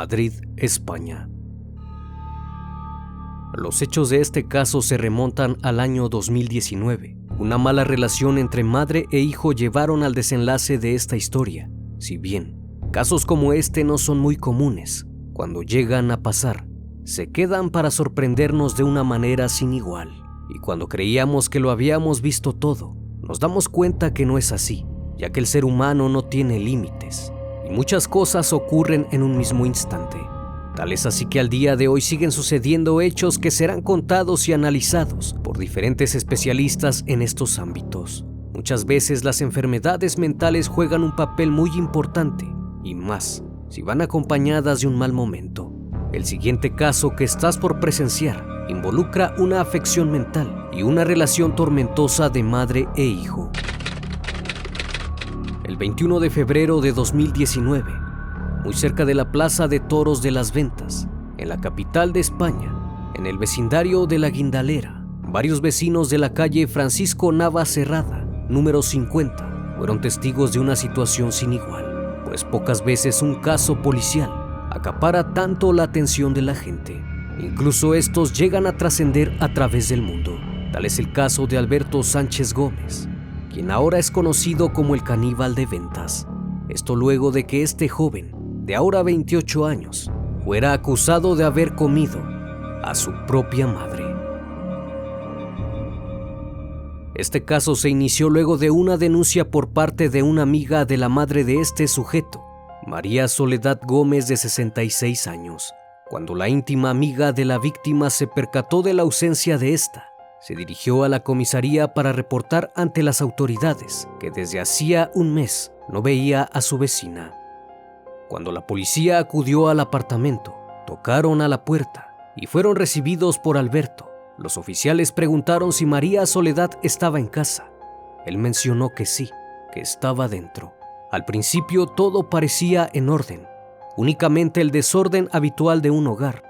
Madrid, España. Los hechos de este caso se remontan al año 2019. Una mala relación entre madre e hijo llevaron al desenlace de esta historia. Si bien casos como este no son muy comunes, cuando llegan a pasar, se quedan para sorprendernos de una manera sin igual. Y cuando creíamos que lo habíamos visto todo, nos damos cuenta que no es así, ya que el ser humano no tiene límites muchas cosas ocurren en un mismo instante. Tal es así que al día de hoy siguen sucediendo hechos que serán contados y analizados por diferentes especialistas en estos ámbitos. Muchas veces las enfermedades mentales juegan un papel muy importante, y más si van acompañadas de un mal momento. El siguiente caso que estás por presenciar involucra una afección mental y una relación tormentosa de madre e hijo 21 de febrero de 2019, muy cerca de la Plaza de Toros de las Ventas, en la capital de España, en el vecindario de La Guindalera. Varios vecinos de la calle Francisco Nava Cerrada, número 50, fueron testigos de una situación sin igual, pues pocas veces un caso policial acapara tanto la atención de la gente. Incluso estos llegan a trascender a través del mundo. Tal es el caso de Alberto Sánchez Gómez, quien ahora es conocido como el caníbal de ventas. Esto luego de que este joven, de ahora 28 años, fuera acusado de haber comido a su propia madre. Este caso se inició luego de una denuncia por parte de una amiga de la madre de este sujeto, María Soledad Gómez de 66 años, cuando la íntima amiga de la víctima se percató de la ausencia de esta se dirigió a la comisaría para reportar ante las autoridades que desde hacía un mes no veía a su vecina. Cuando la policía acudió al apartamento, tocaron a la puerta y fueron recibidos por Alberto. Los oficiales preguntaron si María Soledad estaba en casa. Él mencionó que sí, que estaba dentro. Al principio todo parecía en orden, únicamente el desorden habitual de un hogar,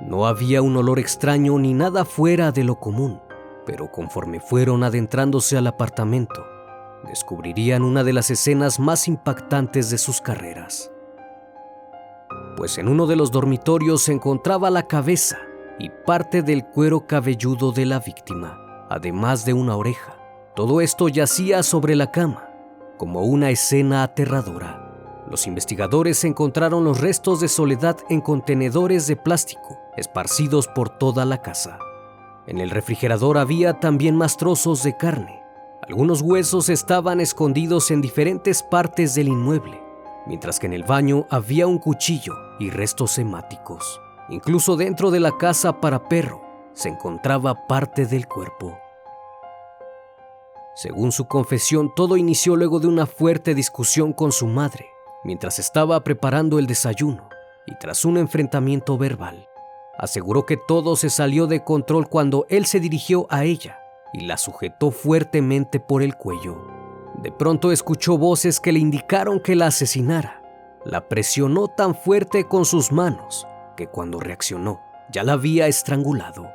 no había un olor extraño ni nada fuera de lo común, pero conforme fueron adentrándose al apartamento, descubrirían una de las escenas más impactantes de sus carreras. Pues en uno de los dormitorios se encontraba la cabeza y parte del cuero cabelludo de la víctima, además de una oreja. Todo esto yacía sobre la cama, como una escena aterradora. Los investigadores encontraron los restos de Soledad en contenedores de plástico esparcidos por toda la casa. En el refrigerador había también más trozos de carne. Algunos huesos estaban escondidos en diferentes partes del inmueble, mientras que en el baño había un cuchillo y restos hemáticos. Incluso dentro de la casa para perro se encontraba parte del cuerpo. Según su confesión, todo inició luego de una fuerte discusión con su madre, mientras estaba preparando el desayuno y tras un enfrentamiento verbal. Aseguró que todo se salió de control cuando él se dirigió a ella y la sujetó fuertemente por el cuello. De pronto escuchó voces que le indicaron que la asesinara. La presionó tan fuerte con sus manos que cuando reaccionó ya la había estrangulado.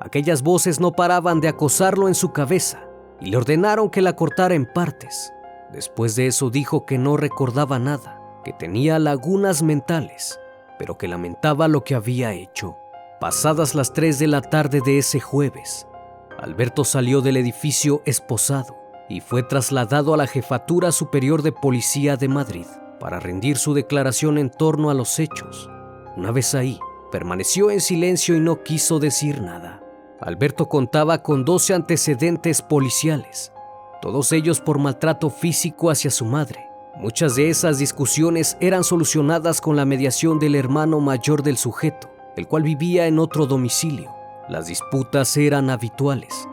Aquellas voces no paraban de acosarlo en su cabeza y le ordenaron que la cortara en partes. Después de eso dijo que no recordaba nada, que tenía lagunas mentales, pero que lamentaba lo que había hecho. Pasadas las 3 de la tarde de ese jueves, Alberto salió del edificio esposado y fue trasladado a la Jefatura Superior de Policía de Madrid para rendir su declaración en torno a los hechos. Una vez ahí, permaneció en silencio y no quiso decir nada. Alberto contaba con 12 antecedentes policiales, todos ellos por maltrato físico hacia su madre. Muchas de esas discusiones eran solucionadas con la mediación del hermano mayor del sujeto, el cual vivía en otro domicilio. Las disputas eran habituales.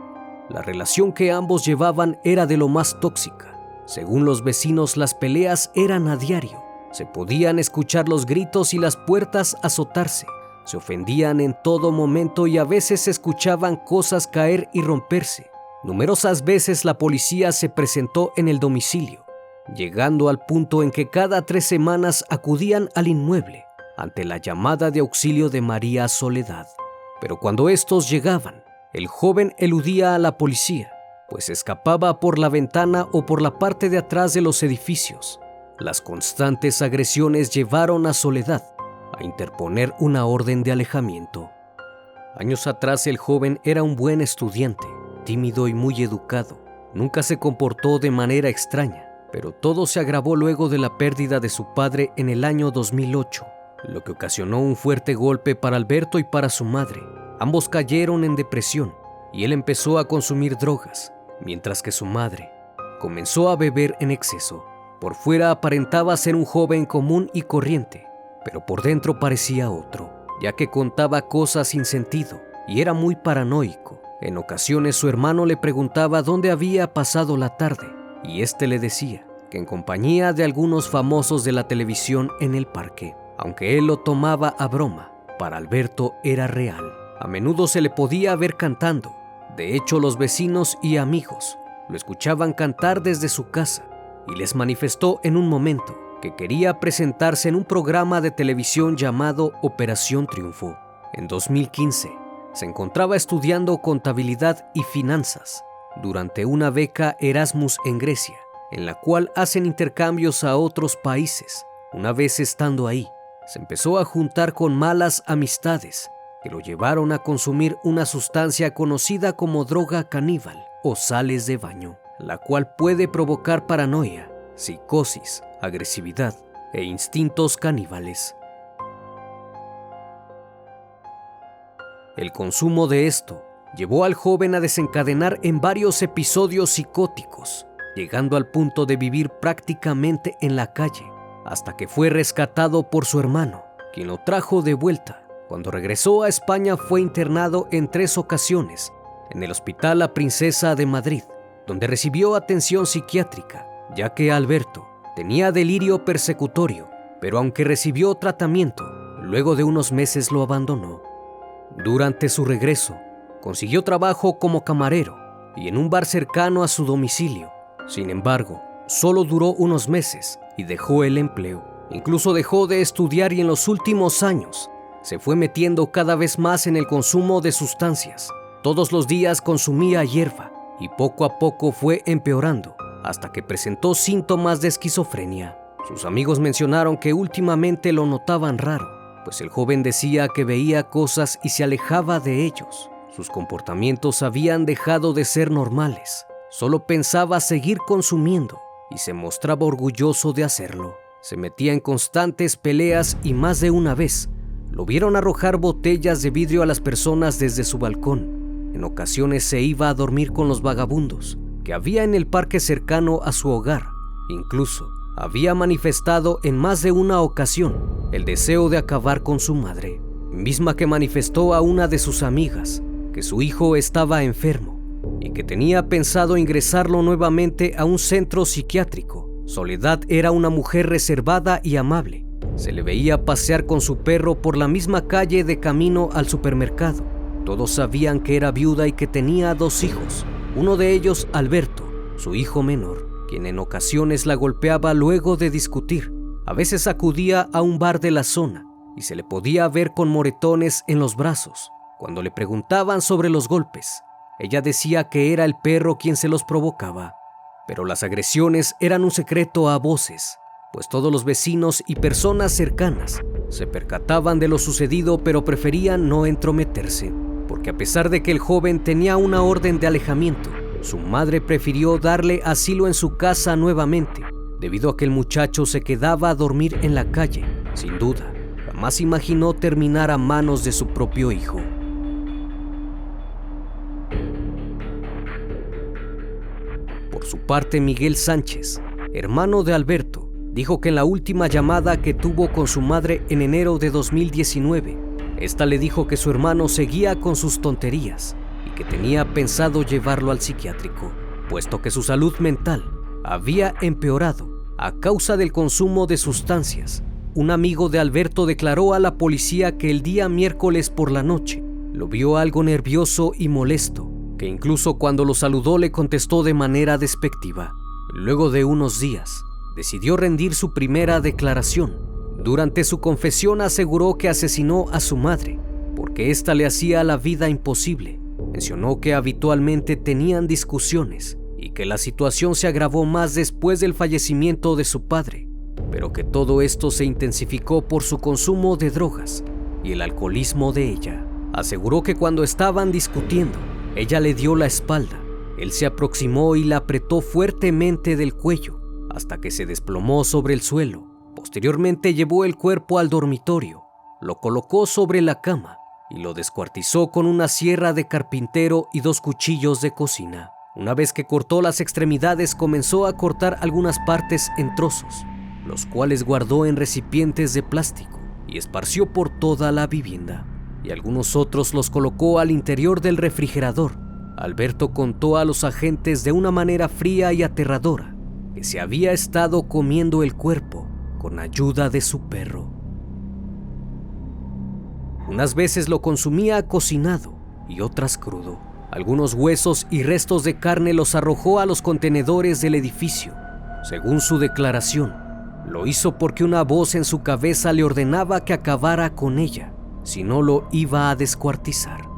La relación que ambos llevaban era de lo más tóxica. Según los vecinos, las peleas eran a diario. Se podían escuchar los gritos y las puertas azotarse. Se ofendían en todo momento y a veces se escuchaban cosas caer y romperse. Numerosas veces la policía se presentó en el domicilio, llegando al punto en que cada tres semanas acudían al inmueble ante la llamada de auxilio de María Soledad. Pero cuando estos llegaban, el joven eludía a la policía, pues escapaba por la ventana o por la parte de atrás de los edificios. Las constantes agresiones llevaron a Soledad a interponer una orden de alejamiento. Años atrás el joven era un buen estudiante, tímido y muy educado. Nunca se comportó de manera extraña, pero todo se agravó luego de la pérdida de su padre en el año 2008, lo que ocasionó un fuerte golpe para Alberto y para su madre. Ambos cayeron en depresión y él empezó a consumir drogas, mientras que su madre comenzó a beber en exceso. Por fuera aparentaba ser un joven común y corriente, pero por dentro parecía otro, ya que contaba cosas sin sentido y era muy paranoico. En ocasiones su hermano le preguntaba dónde había pasado la tarde y éste le decía que en compañía de algunos famosos de la televisión en el parque. Aunque él lo tomaba a broma, para Alberto era real. A menudo se le podía ver cantando. De hecho, los vecinos y amigos lo escuchaban cantar desde su casa y les manifestó en un momento que quería presentarse en un programa de televisión llamado Operación Triunfo. En 2015, se encontraba estudiando contabilidad y finanzas durante una beca Erasmus en Grecia, en la cual hacen intercambios a otros países. Una vez estando ahí, se empezó a juntar con malas amistades que lo llevaron a consumir una sustancia conocida como droga caníbal o sales de baño, la cual puede provocar paranoia, psicosis, agresividad e instintos caníbales. El consumo de esto llevó al joven a desencadenar en varios episodios psicóticos, llegando al punto de vivir prácticamente en la calle, hasta que fue rescatado por su hermano, quien lo trajo de vuelta cuando regresó a España fue internado en tres ocasiones en el Hospital La Princesa de Madrid, donde recibió atención psiquiátrica, ya que Alberto tenía delirio persecutorio, pero aunque recibió tratamiento, luego de unos meses lo abandonó. Durante su regreso, consiguió trabajo como camarero y en un bar cercano a su domicilio. Sin embargo, solo duró unos meses y dejó el empleo. Incluso dejó de estudiar y en los últimos años se fue metiendo cada vez más en el consumo de sustancias. Todos los días consumía hierba y poco a poco fue empeorando hasta que presentó síntomas de esquizofrenia. Sus amigos mencionaron que últimamente lo notaban raro, pues el joven decía que veía cosas y se alejaba de ellos. Sus comportamientos habían dejado de ser normales. Solo pensaba seguir consumiendo y se mostraba orgulloso de hacerlo. Se metía en constantes peleas y más de una vez lo vieron arrojar botellas de vidrio a las personas desde su balcón. En ocasiones se iba a dormir con los vagabundos que había en el parque cercano a su hogar. Incluso había manifestado en más de una ocasión el deseo de acabar con su madre, misma que manifestó a una de sus amigas que su hijo estaba enfermo y que tenía pensado ingresarlo nuevamente a un centro psiquiátrico. Soledad era una mujer reservada y amable, se le veía pasear con su perro por la misma calle de camino al supermercado. Todos sabían que era viuda y que tenía dos hijos, uno de ellos Alberto, su hijo menor, quien en ocasiones la golpeaba luego de discutir. A veces acudía a un bar de la zona y se le podía ver con moretones en los brazos. Cuando le preguntaban sobre los golpes, ella decía que era el perro quien se los provocaba, pero las agresiones eran un secreto a voces pues todos los vecinos y personas cercanas se percataban de lo sucedido pero preferían no entrometerse, porque a pesar de que el joven tenía una orden de alejamiento, su madre prefirió darle asilo en su casa nuevamente, debido a que el muchacho se quedaba a dormir en la calle. Sin duda, jamás imaginó terminar a manos de su propio hijo. Por su parte, Miguel Sánchez, hermano de Alberto, dijo que en la última llamada que tuvo con su madre en enero de 2019, esta le dijo que su hermano seguía con sus tonterías y que tenía pensado llevarlo al psiquiátrico, puesto que su salud mental había empeorado a causa del consumo de sustancias. Un amigo de Alberto declaró a la policía que el día miércoles por la noche lo vio algo nervioso y molesto, que incluso cuando lo saludó le contestó de manera despectiva. Luego de unos días, decidió rendir su primera declaración. Durante su confesión aseguró que asesinó a su madre, porque ésta le hacía la vida imposible. Mencionó que habitualmente tenían discusiones y que la situación se agravó más después del fallecimiento de su padre, pero que todo esto se intensificó por su consumo de drogas y el alcoholismo de ella. Aseguró que cuando estaban discutiendo, ella le dio la espalda. Él se aproximó y la apretó fuertemente del cuello hasta que se desplomó sobre el suelo. Posteriormente llevó el cuerpo al dormitorio, lo colocó sobre la cama y lo descuartizó con una sierra de carpintero y dos cuchillos de cocina. Una vez que cortó las extremidades comenzó a cortar algunas partes en trozos, los cuales guardó en recipientes de plástico y esparció por toda la vivienda, y algunos otros los colocó al interior del refrigerador. Alberto contó a los agentes de una manera fría y aterradora que se había estado comiendo el cuerpo con ayuda de su perro. Unas veces lo consumía cocinado y otras crudo. Algunos huesos y restos de carne los arrojó a los contenedores del edificio. Según su declaración, lo hizo porque una voz en su cabeza le ordenaba que acabara con ella, si no lo iba a descuartizar.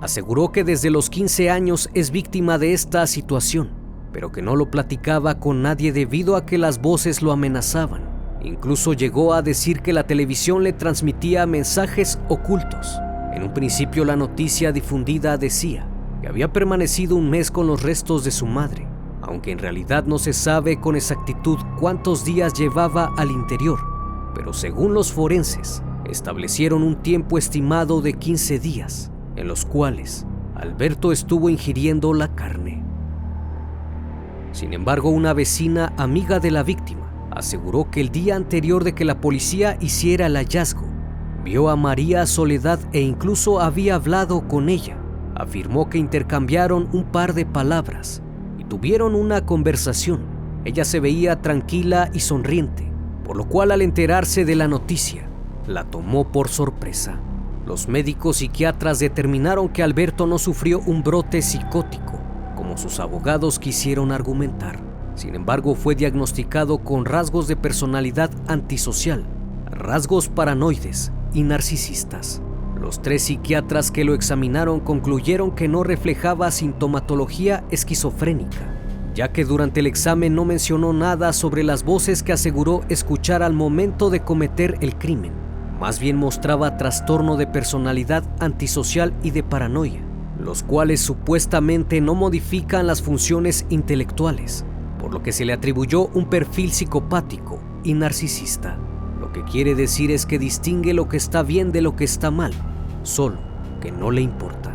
Aseguró que desde los 15 años es víctima de esta situación, pero que no lo platicaba con nadie debido a que las voces lo amenazaban. Incluso llegó a decir que la televisión le transmitía mensajes ocultos. En un principio la noticia difundida decía, había permanecido un mes con los restos de su madre, aunque en realidad no se sabe con exactitud cuántos días llevaba al interior, pero según los forenses, establecieron un tiempo estimado de 15 días, en los cuales Alberto estuvo ingiriendo la carne. Sin embargo, una vecina amiga de la víctima aseguró que el día anterior de que la policía hiciera el hallazgo, vio a María Soledad e incluso había hablado con ella afirmó que intercambiaron un par de palabras y tuvieron una conversación. Ella se veía tranquila y sonriente, por lo cual al enterarse de la noticia, la tomó por sorpresa. Los médicos psiquiatras determinaron que Alberto no sufrió un brote psicótico, como sus abogados quisieron argumentar. Sin embargo, fue diagnosticado con rasgos de personalidad antisocial, rasgos paranoides y narcisistas. Los tres psiquiatras que lo examinaron concluyeron que no reflejaba sintomatología esquizofrénica, ya que durante el examen no mencionó nada sobre las voces que aseguró escuchar al momento de cometer el crimen. Más bien mostraba trastorno de personalidad antisocial y de paranoia, los cuales supuestamente no modifican las funciones intelectuales, por lo que se le atribuyó un perfil psicopático y narcisista. Lo que quiere decir es que distingue lo que está bien de lo que está mal, solo que no le importa.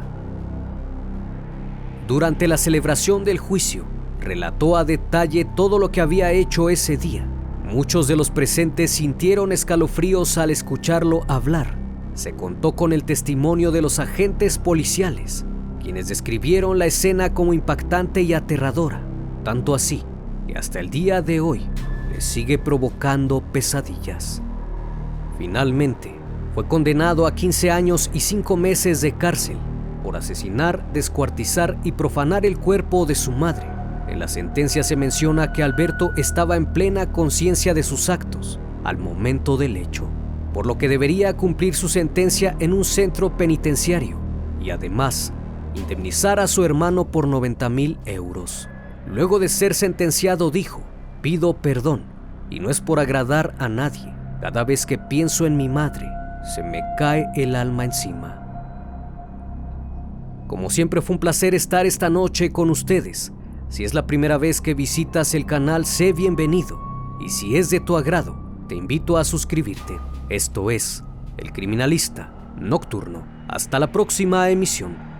Durante la celebración del juicio, relató a detalle todo lo que había hecho ese día. Muchos de los presentes sintieron escalofríos al escucharlo hablar. Se contó con el testimonio de los agentes policiales, quienes describieron la escena como impactante y aterradora, tanto así que hasta el día de hoy sigue provocando pesadillas. Finalmente, fue condenado a 15 años y 5 meses de cárcel por asesinar, descuartizar y profanar el cuerpo de su madre. En la sentencia se menciona que Alberto estaba en plena conciencia de sus actos al momento del hecho, por lo que debería cumplir su sentencia en un centro penitenciario y además indemnizar a su hermano por 90 mil euros. Luego de ser sentenciado dijo, pido perdón y no es por agradar a nadie. Cada vez que pienso en mi madre, se me cae el alma encima. Como siempre fue un placer estar esta noche con ustedes. Si es la primera vez que visitas el canal, sé bienvenido. Y si es de tu agrado, te invito a suscribirte. Esto es El Criminalista Nocturno. Hasta la próxima emisión.